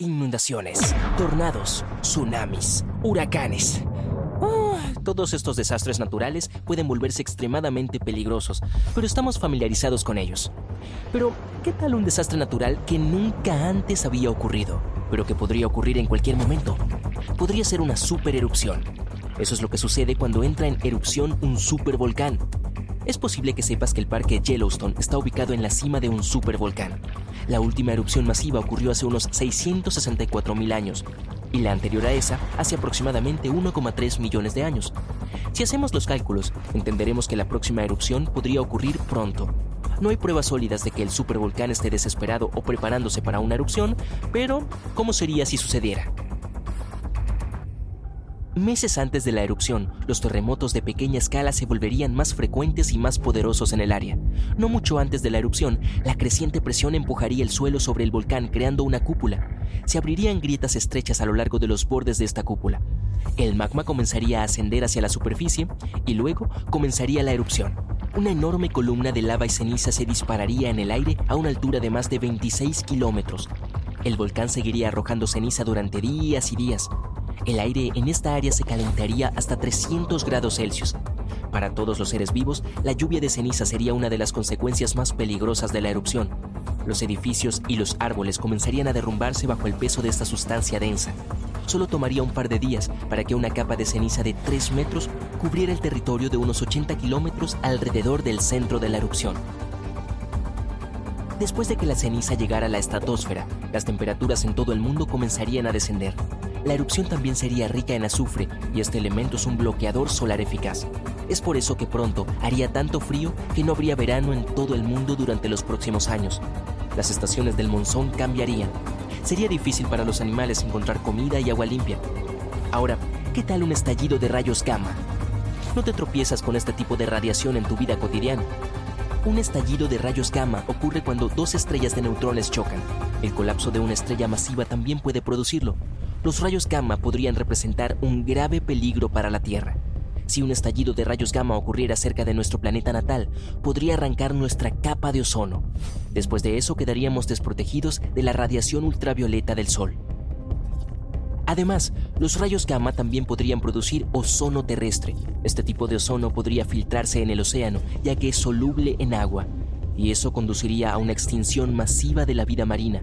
Inundaciones, tornados, tsunamis, huracanes. Ah, todos estos desastres naturales pueden volverse extremadamente peligrosos, pero estamos familiarizados con ellos. Pero, ¿qué tal un desastre natural que nunca antes había ocurrido, pero que podría ocurrir en cualquier momento? Podría ser una supererupción. Eso es lo que sucede cuando entra en erupción un supervolcán. Es posible que sepas que el parque Yellowstone está ubicado en la cima de un supervolcán. La última erupción masiva ocurrió hace unos 664.000 años y la anterior a esa hace aproximadamente 1,3 millones de años. Si hacemos los cálculos, entenderemos que la próxima erupción podría ocurrir pronto. No hay pruebas sólidas de que el supervolcán esté desesperado o preparándose para una erupción, pero ¿cómo sería si sucediera? Meses antes de la erupción, los terremotos de pequeña escala se volverían más frecuentes y más poderosos en el área. No mucho antes de la erupción, la creciente presión empujaría el suelo sobre el volcán creando una cúpula. Se abrirían grietas estrechas a lo largo de los bordes de esta cúpula. El magma comenzaría a ascender hacia la superficie y luego comenzaría la erupción. Una enorme columna de lava y ceniza se dispararía en el aire a una altura de más de 26 kilómetros. El volcán seguiría arrojando ceniza durante días y días, el aire en esta área se calentaría hasta 300 grados Celsius. Para todos los seres vivos, la lluvia de ceniza sería una de las consecuencias más peligrosas de la erupción. Los edificios y los árboles comenzarían a derrumbarse bajo el peso de esta sustancia densa. Solo tomaría un par de días para que una capa de ceniza de 3 metros cubriera el territorio de unos 80 kilómetros alrededor del centro de la erupción. Después de que la ceniza llegara a la estratosfera, las temperaturas en todo el mundo comenzarían a descender la erupción también sería rica en azufre y este elemento es un bloqueador solar eficaz. Es por eso que pronto haría tanto frío que no habría verano en todo el mundo durante los próximos años. Las estaciones del monzón cambiarían. Sería difícil para los animales encontrar comida y agua limpia. Ahora, ¿qué tal un estallido de rayos gamma? No te tropiezas con este tipo de radiación en tu vida cotidiana. Un estallido de rayos gamma ocurre cuando dos estrellas de neutrones chocan. El colapso de una estrella masiva también puede producirlo los rayos gamma podrían representar un grave peligro para la Tierra. Si un estallido de rayos gamma ocurriera cerca de nuestro planeta natal, podría arrancar nuestra capa de ozono. Después de eso quedaríamos desprotegidos de la radiación ultravioleta del Sol. Además, los rayos gamma también podrían producir ozono terrestre. Este tipo de ozono podría filtrarse en el océano, ya que es soluble en agua, y eso conduciría a una extinción masiva de la vida marina,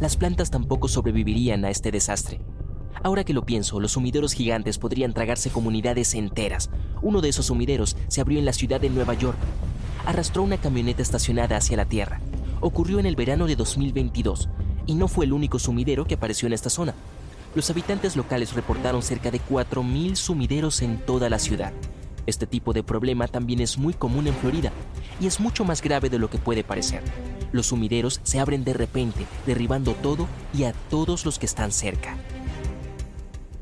Las plantas tampoco sobrevivirían a este desastre. Ahora que lo pienso, los sumideros gigantes podrían tragarse comunidades enteras. Uno de esos sumideros se abrió en la ciudad de Nueva York. Arrastró una camioneta estacionada hacia la Tierra. Ocurrió en el verano de 2022 y no fue el único sumidero que apareció en esta zona. Los habitantes locales reportaron cerca de 4.000 sumideros en toda la ciudad. Este tipo de problema también es muy común en Florida y es mucho más grave de lo que puede parecer. Los sumideros se abren de repente, derribando todo y a todos los que están cerca.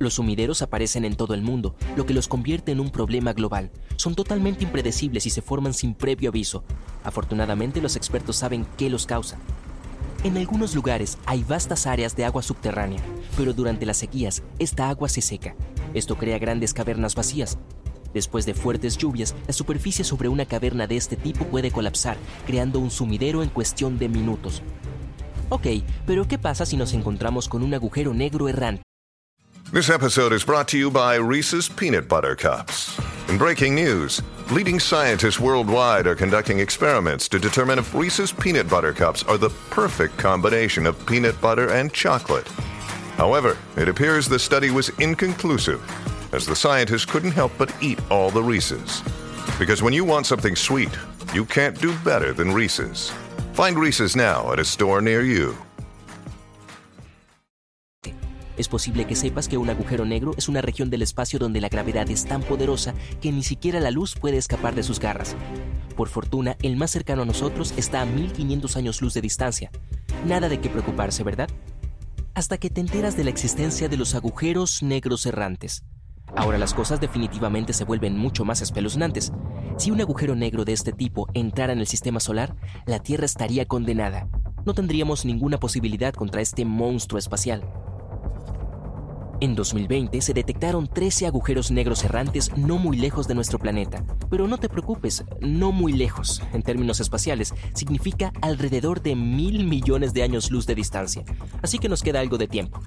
Los sumideros aparecen en todo el mundo, lo que los convierte en un problema global. Son totalmente impredecibles y se forman sin previo aviso. Afortunadamente los expertos saben qué los causa. En algunos lugares hay vastas áreas de agua subterránea, pero durante las sequías esta agua se seca. Esto crea grandes cavernas vacías, Después de fuertes lluvias, la superficie sobre una caverna de este tipo puede colapsar, creando un sumidero en cuestión de minutos. Ok, pero ¿qué pasa si nos encontramos con un agujero negro errante? This episode is brought to you by Reese's Peanut Butter Cups. In breaking news, leading scientists worldwide are conducting experiments to determine if Reese's Peanut Butter Cups are the perfect combination of peanut butter and chocolate. However, it appears the study was inconclusive, as the scientists couldn't help but eat all the Reese's. Because when you want something sweet, you can't do better than Reese's. Find Reese's now at a store near you. Es posible que sepas que un agujero negro es una región del espacio donde la gravedad es tan poderosa que ni siquiera la luz puede escapar de sus garras. Por fortuna, el más cercano a nosotros está a 1500 años luz de distancia. Nada de qué preocuparse, ¿verdad? Hasta que te enteras de la existencia de los agujeros negros errantes. Ahora las cosas definitivamente se vuelven mucho más espeluznantes. Si un agujero negro de este tipo entrara en el sistema solar, la Tierra estaría condenada. No tendríamos ninguna posibilidad contra este monstruo espacial. En 2020 se detectaron 13 agujeros negros errantes no muy lejos de nuestro planeta. Pero no te preocupes, no muy lejos, en términos espaciales, significa alrededor de mil millones de años luz de distancia. Así que nos queda algo de tiempo.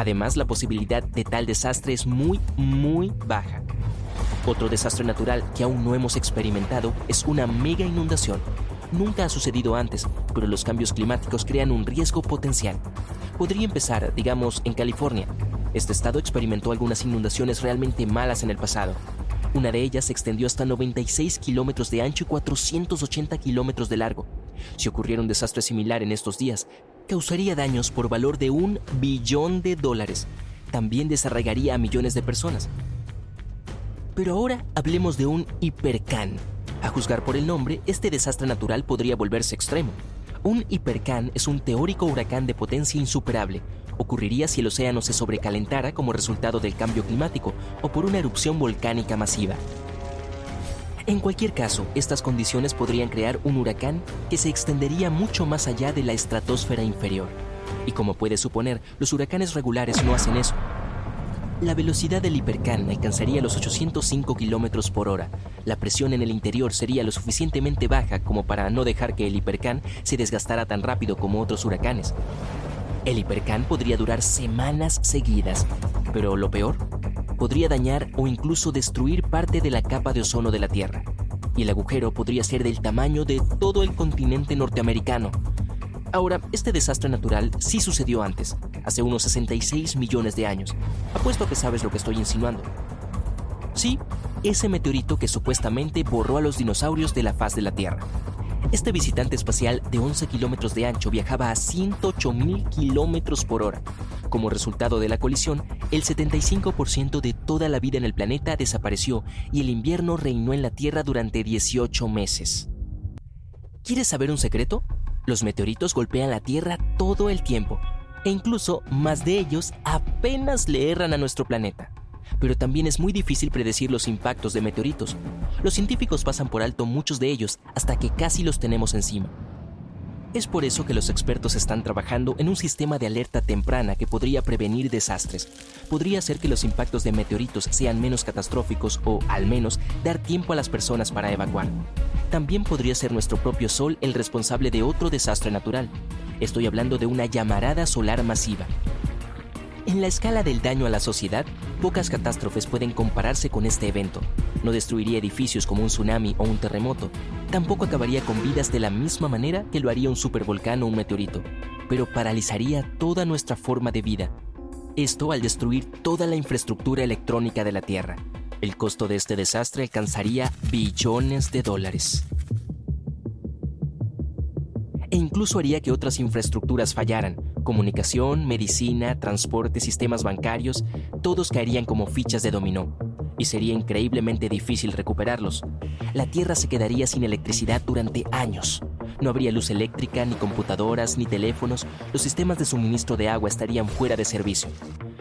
Además, la posibilidad de tal desastre es muy, muy baja. Otro desastre natural que aún no hemos experimentado es una mega inundación. Nunca ha sucedido antes, pero los cambios climáticos crean un riesgo potencial. Podría empezar, digamos, en California, este estado experimentó algunas inundaciones realmente malas en el pasado. Una de ellas se extendió hasta 96 kilómetros de ancho y 480 kilómetros de largo. Si ocurriera un desastre similar en estos días, causaría daños por valor de un billón de dólares. También desarraigaría a millones de personas. Pero ahora hablemos de un hipercán. A juzgar por el nombre, este desastre natural podría volverse extremo. Un hipercán es un teórico huracán de potencia insuperable, ocurriría si el océano se sobrecalentara como resultado del cambio climático o por una erupción volcánica masiva. En cualquier caso, estas condiciones podrían crear un huracán que se extendería mucho más allá de la estratosfera inferior. Y como puedes suponer, los huracanes regulares no hacen eso. La velocidad del hipercán alcanzaría los 805 km por hora. La presión en el interior sería lo suficientemente baja como para no dejar que el hipercán se desgastara tan rápido como otros huracanes. El hipercán podría durar semanas seguidas, pero lo peor, podría dañar o incluso destruir parte de la capa de ozono de la Tierra. Y el agujero podría ser del tamaño de todo el continente norteamericano. Ahora, este desastre natural sí sucedió antes, hace unos 66 millones de años. Apuesto a que sabes lo que estoy insinuando. Sí, ese meteorito que supuestamente borró a los dinosaurios de la faz de la Tierra. Este visitante espacial de 11 kilómetros de ancho viajaba a 108 mil kilómetros por hora. Como resultado de la colisión, el 75% de toda la vida en el planeta desapareció y el invierno reinó en la Tierra durante 18 meses. ¿Quieres saber un secreto? Los meteoritos golpean la Tierra todo el tiempo, e incluso más de ellos apenas le erran a nuestro planeta pero también es muy difícil predecir los impactos de meteoritos. Los científicos pasan por alto muchos de ellos hasta que casi los tenemos encima. Es por eso que los expertos están trabajando en un sistema de alerta temprana que podría prevenir desastres. Podría hacer que los impactos de meteoritos sean menos catastróficos o, al menos, dar tiempo a las personas para evacuar. También podría ser nuestro propio Sol el responsable de otro desastre natural. Estoy hablando de una llamarada solar masiva. En la escala del daño a la sociedad, pocas catástrofes pueden compararse con este evento. No destruiría edificios como un tsunami o un terremoto. Tampoco acabaría con vidas de la misma manera que lo haría un supervolcán o un meteorito. Pero paralizaría toda nuestra forma de vida. Esto al destruir toda la infraestructura electrónica de la Tierra. El costo de este desastre alcanzaría billones de dólares e incluso haría que otras infraestructuras fallaran. Comunicación, medicina, transporte, sistemas bancarios, todos caerían como fichas de dominó. Y sería increíblemente difícil recuperarlos. La Tierra se quedaría sin electricidad durante años. No habría luz eléctrica, ni computadoras, ni teléfonos. Los sistemas de suministro de agua estarían fuera de servicio.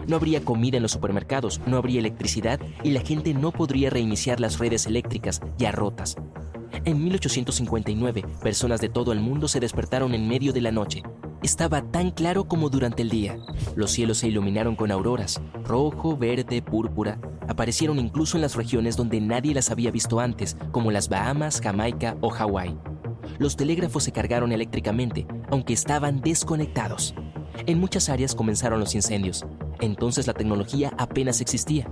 No habría comida en los supermercados, no habría electricidad y la gente no podría reiniciar las redes eléctricas ya rotas. En 1859, personas de todo el mundo se despertaron en medio de la noche. Estaba tan claro como durante el día. Los cielos se iluminaron con auroras, rojo, verde, púrpura. Aparecieron incluso en las regiones donde nadie las había visto antes, como las Bahamas, Jamaica o Hawái. Los telégrafos se cargaron eléctricamente, aunque estaban desconectados. En muchas áreas comenzaron los incendios. Entonces la tecnología apenas existía.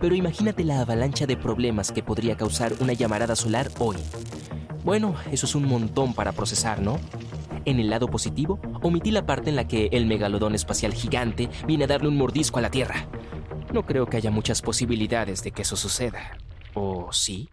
Pero imagínate la avalancha de problemas que podría causar una llamarada solar hoy. Bueno, eso es un montón para procesar, ¿no? En el lado positivo, omití la parte en la que el megalodón espacial gigante viene a darle un mordisco a la Tierra. No creo que haya muchas posibilidades de que eso suceda. ¿O sí?